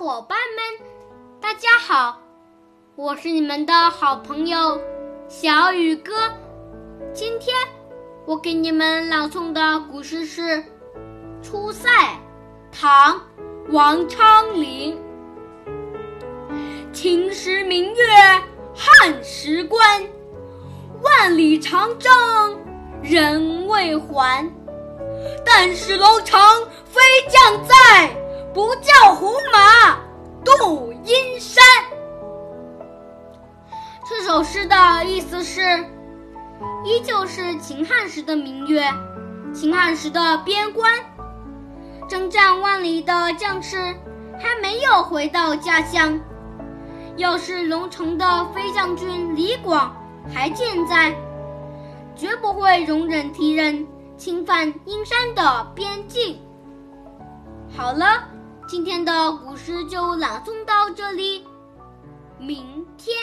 伙伴们，大家好，我是你们的好朋友小雨哥。今天我给你们朗诵的古诗是《出塞》，唐·王昌龄。秦时明月汉时关，万里长征人未还。但使龙城首诗的意思是，依旧是秦汉时的明月，秦汉时的边关，征战万里的将士还没有回到家乡。要是龙城的飞将军李广还健在，绝不会容忍敌人。侵犯阴山的边境。好了，今天的古诗就朗诵到这里，明天。